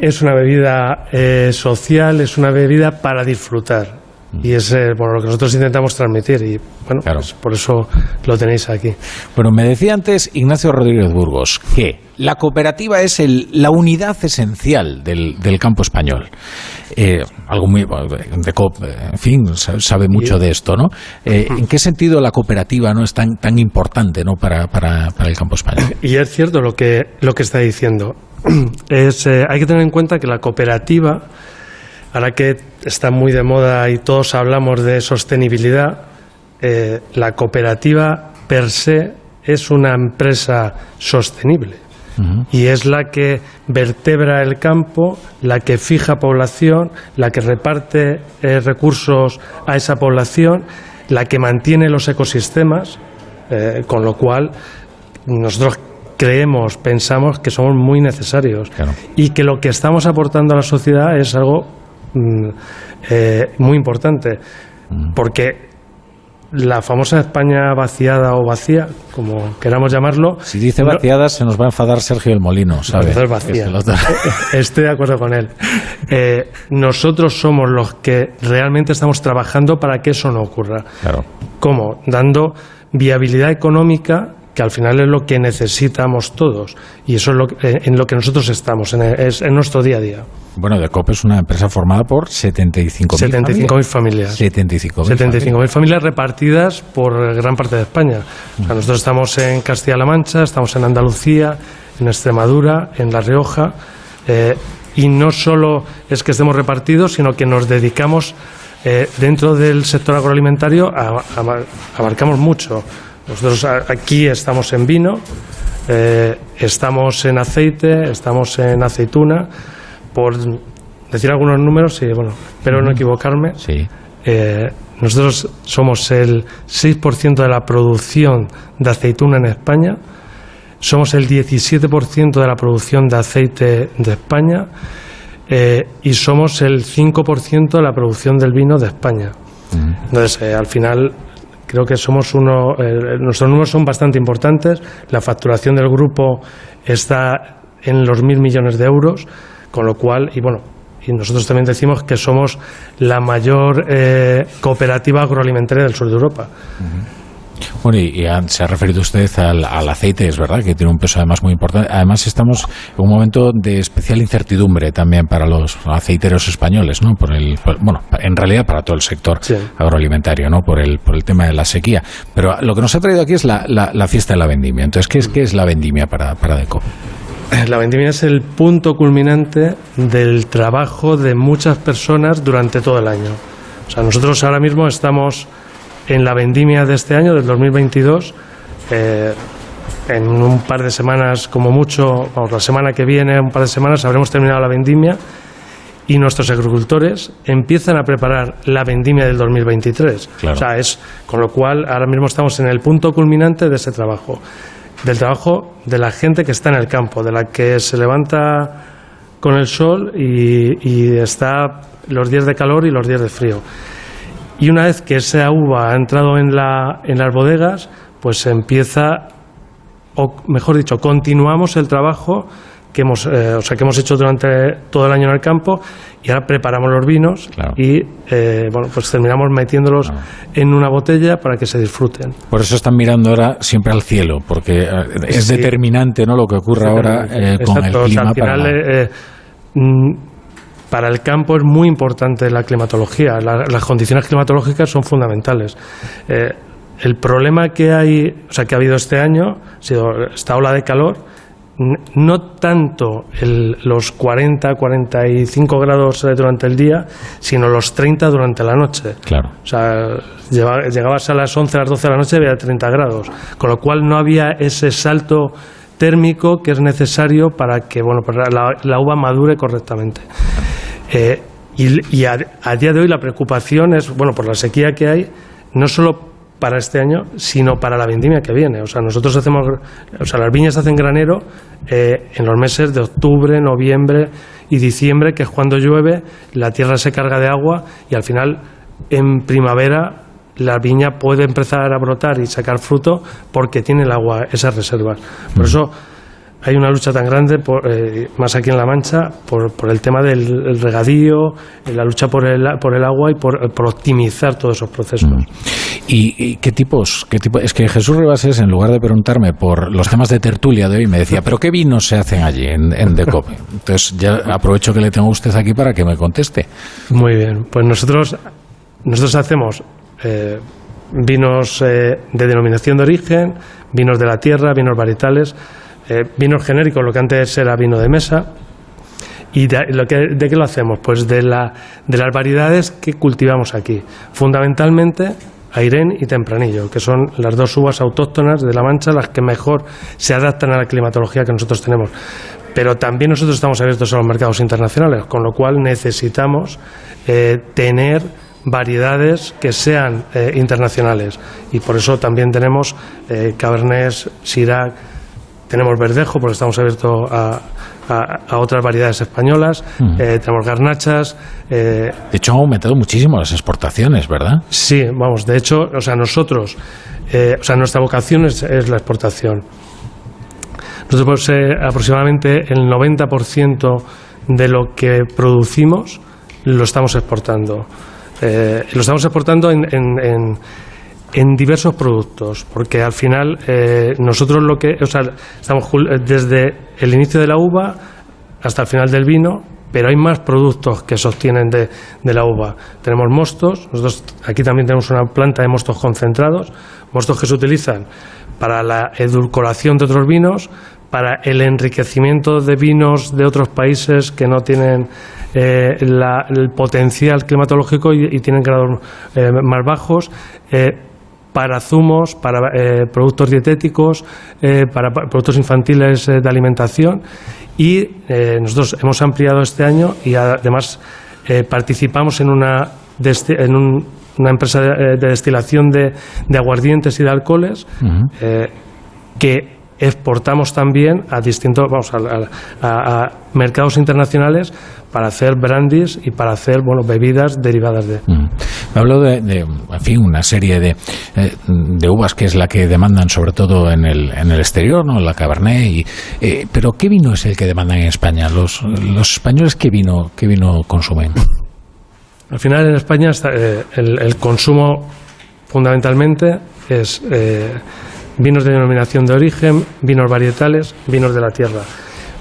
es una bebida eh, social, es una bebida para disfrutar. Y es eh, bueno, lo que nosotros intentamos transmitir. Y bueno, pues por eso lo tenéis aquí. Bueno, me decía antes Ignacio Rodríguez Burgos que la cooperativa es el- la unidad esencial del, del campo español. Eh, algo muy. de co- en fin, sa- sabe mucho de esto, ¿no? Eh, ¿En qué sentido la cooperativa no es tan, tan importante ¿no? para, para, para el campo español? Y es cierto lo que, lo que está diciendo. Es, eh, hay que tener en cuenta que la cooperativa, ahora que está muy de moda y todos hablamos de sostenibilidad, eh, la cooperativa per se es una empresa sostenible y es la que vertebra el campo, la que fija población, la que reparte eh, recursos a esa población, la que mantiene los ecosistemas, eh, con lo cual nosotros creemos, pensamos que somos muy necesarios y que lo que estamos aportando a la sociedad es algo eh, muy importante, porque la famosa España vaciada o vacía, como queramos llamarlo, Si dice no- vaciadas, se nos va a enfadar Sergio el Molino, ¿sabe? Vacía. Lo- Estoy de acuerdo con él. Eh, nosotros somos los que realmente estamos trabajando para que eso no ocurra. Claro. ¿Cómo? Dando viabilidad económica que al final es lo que necesitamos todos y eso es lo que- en lo que nosotros estamos en, es en nuestro día a día. Bueno, Decop es una empresa formada por 75.000 75.000 familias. 75.000 75.000 familias repartidas por gran parte de España. O sea, nosotros estamos en Castilla-La Mancha, estamos en Andalucía, en Extremadura, en La Rioja. eh, y no solo es que estemos repartidos, sino que nos dedicamos eh, dentro del sector agroalimentario, a- a- abarcamos mucho. Nosotros aquí estamos en vino, eh, estamos en aceite, estamos en aceituna, por decir algunos números, y bueno, espero no equivocarme. Eh, nosotros somos el 6% de la producción de aceituna en España, somos el 17% de la producción de aceite de España eh, y somos el 5% de la producción del vino de España. Entonces, eh, al final, creo que somos uno. eh, nuestros números son bastante importantes. La facturación del grupo está en los mil millones de euros, con lo cual, y bueno, y nosotros también decimos que somos la mayor eh, cooperativa agroalimentaria del sur de Europa. Bueno, y, y se ha referido usted al, al aceite, es verdad, que tiene un peso además muy importante. Además, estamos en un momento de especial incertidumbre también para los aceiteros españoles, ¿no? Por el, por- bueno, en realidad para todo el sector agroalimentario, ¿no? Por el, por el tema de la sequía. Pero lo que nos ha traído aquí es la, la- la fiesta de la vendimia. Entonces, ¿qué es, qué es la vendimia para, para Deco? La vendimia es el punto culminante del trabajo de muchas personas durante todo el año. O sea, nosotros ahora mismo estamos en la vendimia de este año, del 2022. eh, en un par de semanas, como mucho, vamos, la semana que viene, un par de semanas, habremos terminado la vendimia y nuestros agricultores empiezan a preparar la vendimia del 2023. Claro. O sea, es con lo cual ahora mismo estamos en el punto culminante de ese trabajo, del trabajo de la gente que está en el campo, de la que se levanta con el sol y, y está los días de calor y los días de frío. Y una vez que esa uva ha entrado en, la, en las bodegas, pues empieza, o mejor dicho, continuamos el trabajo que hemos, eh, o sea, que hemos hecho durante todo el año en el campo y ahora preparamos los vinos y eh, bueno, pues terminamos metiéndolos en una botella para que se disfruten. Por eso están mirando ahora siempre al cielo, porque eh, es Sí. determinante ¿no? lo que ocurre ahora eh, con Exacto, o el sea, clima. al para final, la- eh, eh, mm, para el campo es muy importante la climatología. La- las condiciones climatológicas son fundamentales. Eh, el problema que hay, o sea, que ha habido este año, ha sido esta ola de calor. No tanto el- los 40, 45 grados eh, durante el día, sino los 30 durante la noche. Claro. O sea, llegabas a las 11, a las 12 de la noche y había 30 grados. Con lo cual no había ese salto térmico que es necesario para que bueno, para la, la uva madure correctamente. Eh, y a, día de hoy la preocupación es, bueno, por la sequía que hay, no solo para este año, sino para la vendimia que viene. O sea, nosotros hacemos, o sea, las viñas hacen granero eh, en los meses de octubre, noviembre y diciembre, que es cuando llueve, la tierra se carga de agua y al final en primavera la viña puede empezar a brotar y sacar fruto porque tiene el agua, esas reservas. Por eso hay una lucha tan grande, eh, más aquí en La Mancha, por, el tema del regadío, la lucha por el, por el agua y por, optimizar todos esos procesos. Mm. ¿Y, qué tipos? Qué tipo? Es que Jesús Rebases, en lugar de preguntarme por los temas de tertulia de hoy, me decía, ¿pero qué vinos se hacen allí en, en Decope? Entonces ya aprovecho que le tengo a usted aquí para que me conteste. Muy bien, pues nosotros, nosotros hacemos eh, vinos eh, de denominación de origen, vinos de la tierra, vinos varietales eh, vinos genéricos, lo que antes era vino de mesa. ¿Y de, lo que, de qué lo hacemos? Pues de, la, de las variedades que cultivamos aquí. Fundamentalmente Airén y Tempranillo, que son las dos uvas autóctonas de La Mancha, las que mejor se adaptan a la climatología que nosotros tenemos. Pero también nosotros estamos abiertos a los mercados internacionales, con lo cual necesitamos eh, tener variedades que sean eh, internacionales. Y por eso también tenemos eh, Cabernet, Syrah, tenemos verdejo porque estamos abiertos a, otras variedades españolas, eh, tenemos garnachas. Eh, de hecho, han aumentado muchísimo las exportaciones, ¿verdad? Sí, vamos, de hecho, o sea, nosotros, eh, o sea, nuestra vocación es, la exportación. Nosotros aproximadamente el 90% de lo que producimos lo estamos exportando. lo estamos exportando en en diversos productos, porque al final eh, nosotros lo que, o sea, estamos desde el inicio de la uva hasta el final del vino, pero hay más productos que se obtienen de, de, la uva. Tenemos mostos, nosotros aquí también tenemos una planta de mostos concentrados, mostos que se utilizan para la edulcoración de otros vinos, para el enriquecimiento de vinos de otros países que no tienen eh, el potencial climatológico y, tienen grados eh, más bajos para zumos, para eh, productos dietéticos, eh, para, productos infantiles eh, de alimentación y nosotros hemos ampliado este año y además participamos en una, en una empresa de, destilación de, aguardientes y de alcoholes que exportamos también a distintos vamos a mercados internacionales para hacer brandies y para hacer bueno bebidas derivadas de. Mm. Me hablo de, en fin, una serie de, eh, de, uvas que es la que demandan sobre todo en el, en el exterior, ¿no? La Cabernet. Y, eh, pero ¿qué vino es el que demandan en España? ¿Los, los españoles qué vino, qué vino consumen? Al final en España eh, el, el, consumo fundamentalmente es vinos de denominación de origen, vinos varietales, vinos de la tierra.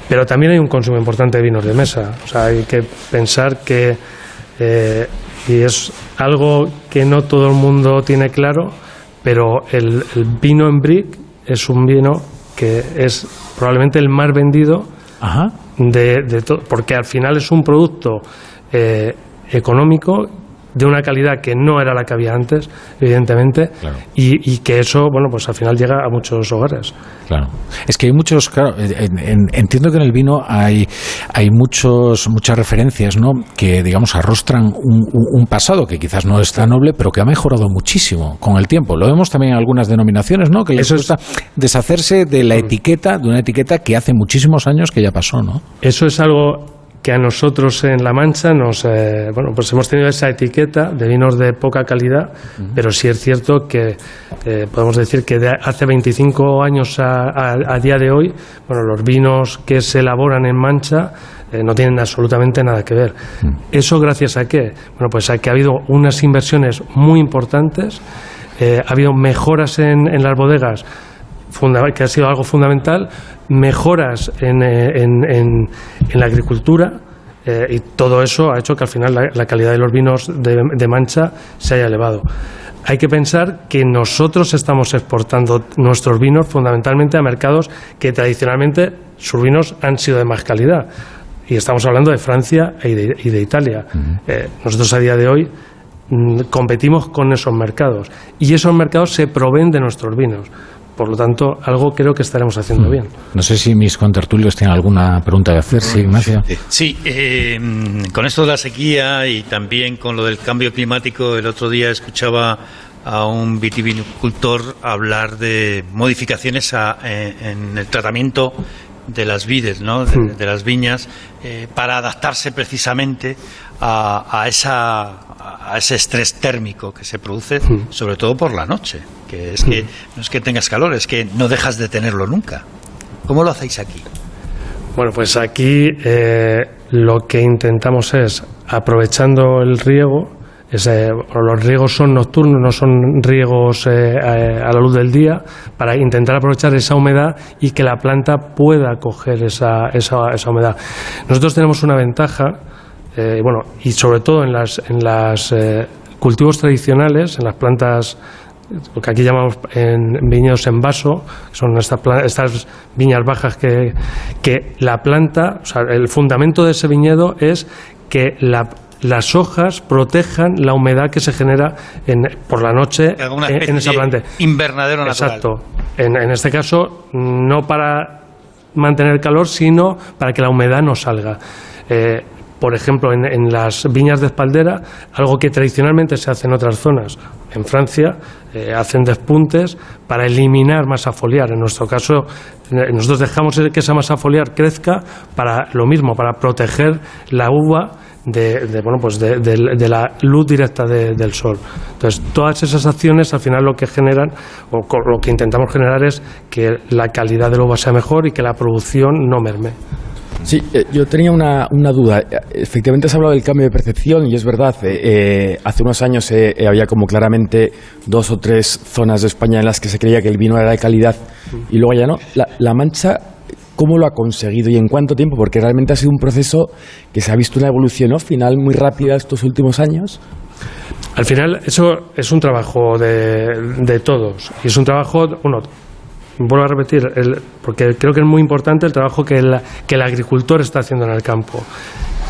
Pero también hay un consumo importante de vinos de mesa. O sea, hay que pensar que, y es algo que no todo el mundo tiene claro, pero el, vino en brick es un vino que es probablemente el más vendido de, de todo, porque al final es un producto eh, económico de una calidad que no era la que había antes, evidentemente, y, que eso, bueno, pues al final llega a muchos hogares. Claro. Es que hay muchos, claro, entiendo que en el vino hay, hay muchos, muchas referencias, ¿no? Que, digamos, arrostran un, pasado que quizás no es tan noble, pero que ha mejorado muchísimo con el tiempo. Lo vemos también en algunas denominaciones, ¿no? Que les eso gusta deshacerse de la etiqueta, de una etiqueta que hace muchísimos años que ya pasó, ¿no? Eso es algo que a nosotros en La Mancha nos, eh, bueno, pues hemos tenido esa etiqueta de vinos de poca calidad, pero sí es cierto que eh, podemos decir que de hace 25 años a, día de hoy, bueno, los vinos que se elaboran en Mancha eh, no tienen absolutamente nada que ver. ¿Eso gracias a qué? Bueno, pues a que ha habido unas inversiones muy importantes, ha habido mejoras en, en las bodegas que ha sido algo fundamental, mejoras en, eh, en, en, la agricultura eh, y todo eso ha hecho que al final la, calidad de los vinos de, Mancha se haya elevado. Hay que pensar que nosotros estamos exportando nuestros vinos fundamentalmente a mercados que tradicionalmente sus vinos han sido de más calidad. Y estamos hablando de Francia y de, Italia. Eh, nosotros a día de hoy mm, competimos con esos mercados y esos mercados se proveen de nuestros vinos. Por lo tanto, algo creo que estaremos haciendo hmm. bien. No sé si mis contertulios tienen alguna pregunta de hacer, sí, Ignacio. Sí, eh, con esto de la sequía y también con lo del cambio climático, el otro día escuchaba a un vitivinicultor hablar de modificaciones en, el tratamiento de las vides, ¿no? de, hmm. las viñas, eh, para adaptarse precisamente a, esa, a ese estrés térmico que se produce, hmm. sobre todo por la noche. Que es que hmm. no es que tengas calor, es que no dejas de tenerlo nunca. ¿Cómo lo hacéis aquí? Bueno, pues aquí eh, lo que intentamos es, aprovechando el riego, los riegos son nocturnos, no son riegos eh, a la luz del día, para intentar aprovechar esa humedad y que la planta pueda coger esa, esa, esa humedad. Nosotros tenemos una ventaja, eh, bueno, y sobre todo en las, en las eh, cultivos tradicionales, en las plantas lo que aquí llamamos en viñedos en vaso, son estas, estas viñas bajas que, que la planta, o sea, el fundamento de ese viñedo es que la, las hojas protejan la humedad que se genera en, por la noche en, esa planta. Invernadero natural. Exacto. En, en este caso, no para mantener calor, sino para que la humedad no salga. Eh, por ejemplo, en, las viñas de espaldera, algo que tradicionalmente se hace en otras zonas. En Francia eh, hacen despuntes para eliminar masa foliar. En nuestro caso, eh, nosotros dejamos que esa masa foliar crezca para lo mismo, para proteger la uva de, bueno, pues de, la luz directa del sol. Entonces, todas esas acciones al final lo que generan, o lo que intentamos generar es que la calidad del uva sea mejor y que la producción no merme. Sí, eh, yo tenía una, una, duda. Efectivamente has hablado del cambio de percepción y es verdad, eh, eh, hace unos años había como claramente dos o tres zonas de España en las que se creía que el vino era de calidad y luego ya no. la Mancha ¿Cómo lo ha conseguido y en cuánto tiempo? Porque realmente ha sido un proceso que se ha visto una evolución final muy rápida estos últimos años. Al final, eso es un trabajo de, todos. Y es un trabajo, bueno, vuelvo a repetir, porque creo que es muy importante el trabajo que que el agricultor está haciendo en el campo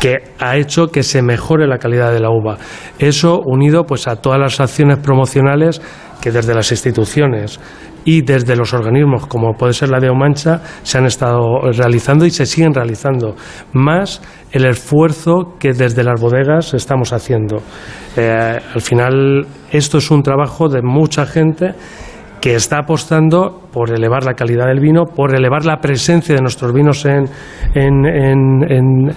que ha hecho que se mejore la calidad de la uva. Eso unido pues a todas las acciones promocionales que desde las instituciones y desde los organismos, como puede ser la de Omancha, se han estado realizando y se siguen realizando, más el esfuerzo que desde las bodegas estamos haciendo. Eh, al final, esto es un trabajo de mucha gente que está apostando por elevar la calidad del vino, por elevar la presencia de nuestros vinos en, en,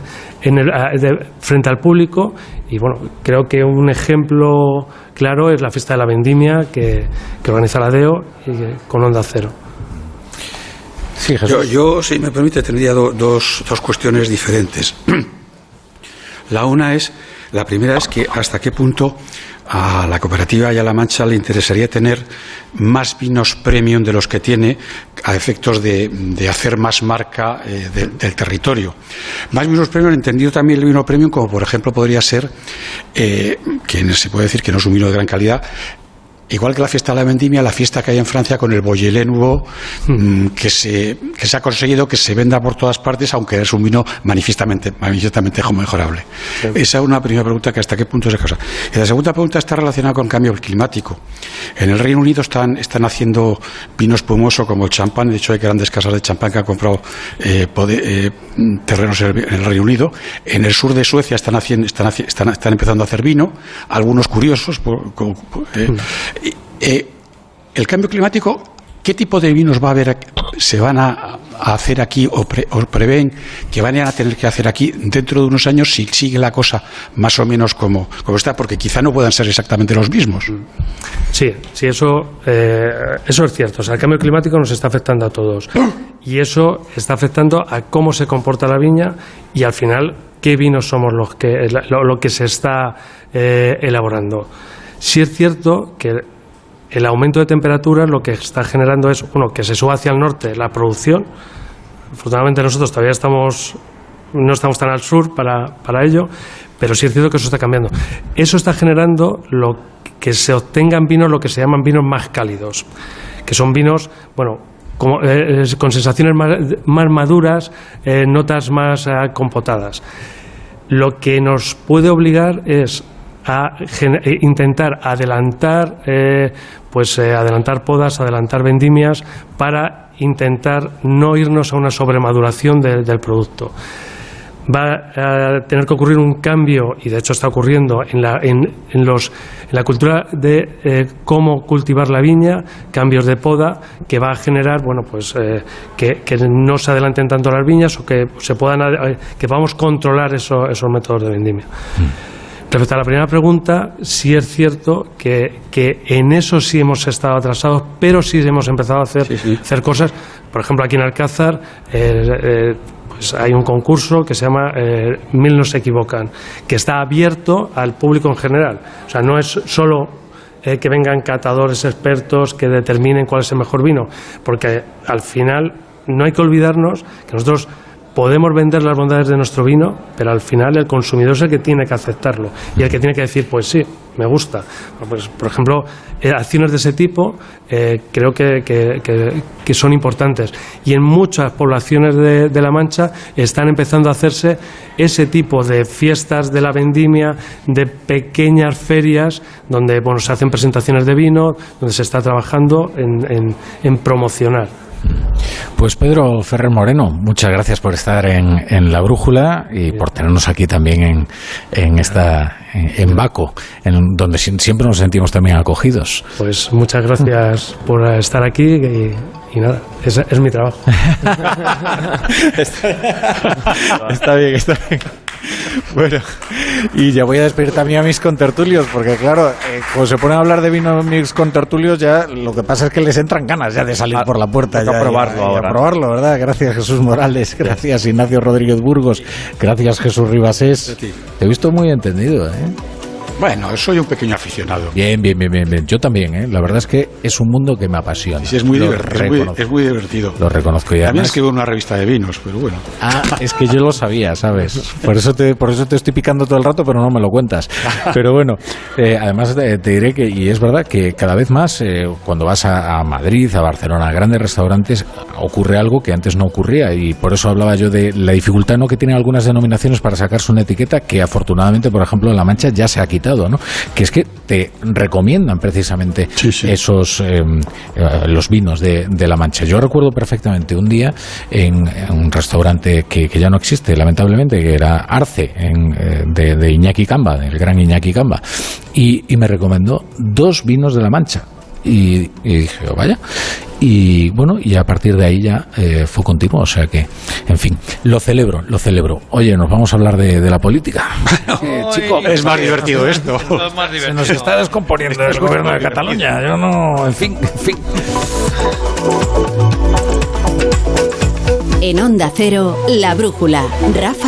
frente al público. Y bueno, creo que un ejemplo claro es la fiesta de la vendimia que, organiza la DEO y, con Onda Cero. Sí, yo, si me permite, tendría dos, dos cuestiones diferentes. La una es, la primera es que hasta qué punto a la cooperativa y a la Mancha le interesaría tener más vinos premium de los que tiene a efectos de, hacer más marca eh, del territorio. Más vinos premium, entendido también el vino premium como por ejemplo podría ser, eh, que se puede decir que no es un vino de gran calidad, igual que la fiesta de la vendimia, la fiesta que hay en Francia con el Beaujolais Nouveau, mm, que, se, que se ha conseguido que se venda por todas partes, aunque es un vino manifiestamente, manifiestamente mejorable. Esa es una primera pregunta que hasta qué punto se causa. Y la segunda pregunta está relacionada con el cambio climático. En el Reino Unido están, están haciendo vinos espumosos como el champán, de hecho hay grandes casas de champán que han comprado eh, eh, terrenos en el, Reino Unido. En el sur de Suecia están, haciendo, están, están, están empezando a hacer vino, algunos curiosos, eh, mm. Eh, el cambio climático, ¿qué tipo de vinos va a haber, se van a, hacer aquí o, prevén que van a tener que hacer aquí dentro de unos años si sigue la cosa más o menos como, está? Porque quizá no puedan ser exactamente los mismos. Sí, sí, eso, eh, eso es cierto. O sea, el cambio climático nos está afectando a todos. Y eso está afectando a cómo se comporta la viña y al final qué vinos somos los que, lo, que se está eh, elaborando. Sí es cierto que el aumento de temperaturas lo que está generando es, uno, que se suba hacia el norte la producción. Afortunadamente nosotros todavía estamos, no estamos tan al sur para, para ello, pero sí es cierto que eso está cambiando. Eso está generando lo que se obtengan vinos, lo que se llaman vinos más cálidos, que son vinos, bueno, eh, con sensaciones más, maduras, eh, notas más eh, compotadas. Lo que nos puede obligar es a intentar adelantar pues eh, adelantar podas, adelantar vendimias para intentar no irnos a una sobremaduración del producto. va a tener que ocurrir un cambio, y de hecho está ocurriendo, en la, en, los, en la cultura de eh, cómo cultivar la viña, cambios de poda, que va a generar bueno, pues, eh, que, no se adelanten tanto las viñas o que, se puedan, eh, que podamos controlar esos métodos de vendimia. Mm. Respecto a la primera pregunta, sí es cierto que, que, en eso sí hemos estado atrasados, pero sí hemos empezado a hacer, hacer cosas. Por ejemplo, aquí en Alcázar eh, pues hay un concurso que se llama eh, Mil no se equivocan, que está abierto al público en general. O sea, no es solo eh, que vengan catadores expertos que determinen cuál es el mejor vino, porque al final no hay que olvidarnos que nosotros podemos vender las bondades de nuestro vino, pero al final el consumidor es el que tiene que aceptarlo y el que tiene que decir, pues sí, me gusta. Pues, por ejemplo, eh, acciones de ese tipo eh, creo que, que, son importantes. Y en muchas poblaciones de, La Mancha están empezando a hacerse ese tipo de fiestas de la vendimia, de pequeñas ferias donde bueno, se hacen presentaciones de vino, donde se está trabajando en promocionar. Pues Pedro Ferrer Moreno, muchas gracias por estar en, La Brújula y por tenernos aquí también en, en esta en Baco, en donde siempre nos sentimos también acogidos. Pues muchas gracias por estar aquí y, nada, es, es mi trabajo. está bien, está bien. Bueno, y ya voy a despedir también a mis contertulios, porque claro, eh, cuando se ponen a hablar de vino mis contertulios, ya lo que pasa es que les entran ganas ya de salir ah, por la puerta. Ya, a probarlo ahora. A probarlo, ¿verdad? Gracias Jesús Morales, gracias Ignacio Rodríguez Burgos, gracias Jesús Ribasés. Te he visto muy entendido, ¿eh? Bueno, soy un pequeño aficionado. Bien, bien, bien, bien. Yo también, ¿eh? La verdad es que es un mundo que me apasiona. Sí, es muy, divertido, es, muy, divertido. Lo reconozco ya. También escribo una revista de vinos, pero bueno. Ah, es que yo lo sabía, ¿sabes? Por eso te, por eso te estoy picando todo el rato, pero no me lo cuentas. Pero bueno, eh, además te, diré que, y es verdad, que cada vez más eh, cuando vas a, Madrid, a Barcelona, a grandes restaurantes, ocurre algo que antes no ocurría. Y por eso hablaba yo de la dificultad ¿no? que tienen algunas denominaciones para sacarse una etiqueta que afortunadamente, por ejemplo, en La Mancha ya se ha quitado, ¿no? Que es que te recomiendan precisamente esos eh, eh, los vinos de, La Mancha. Yo recuerdo perfectamente un día en, un restaurante que, ya no existe, lamentablemente, que era Arce, eh, de, Iñaki Camba, del gran Iñaki Camba, y, me recomendó dos vinos de La Mancha. Y, y, dije, oh, vaya y bueno, y a partir de ahí ya eh, fue continuo, o sea que, en fin, lo celebro, lo celebro. Oye, nos vamos a hablar de, de la política. Eh, chico, es más divertido esto. Se nos está descomponiendo el gobierno de Cataluña, yo no, en fin, en fin. En Onda Cero, La Brújula, Rafa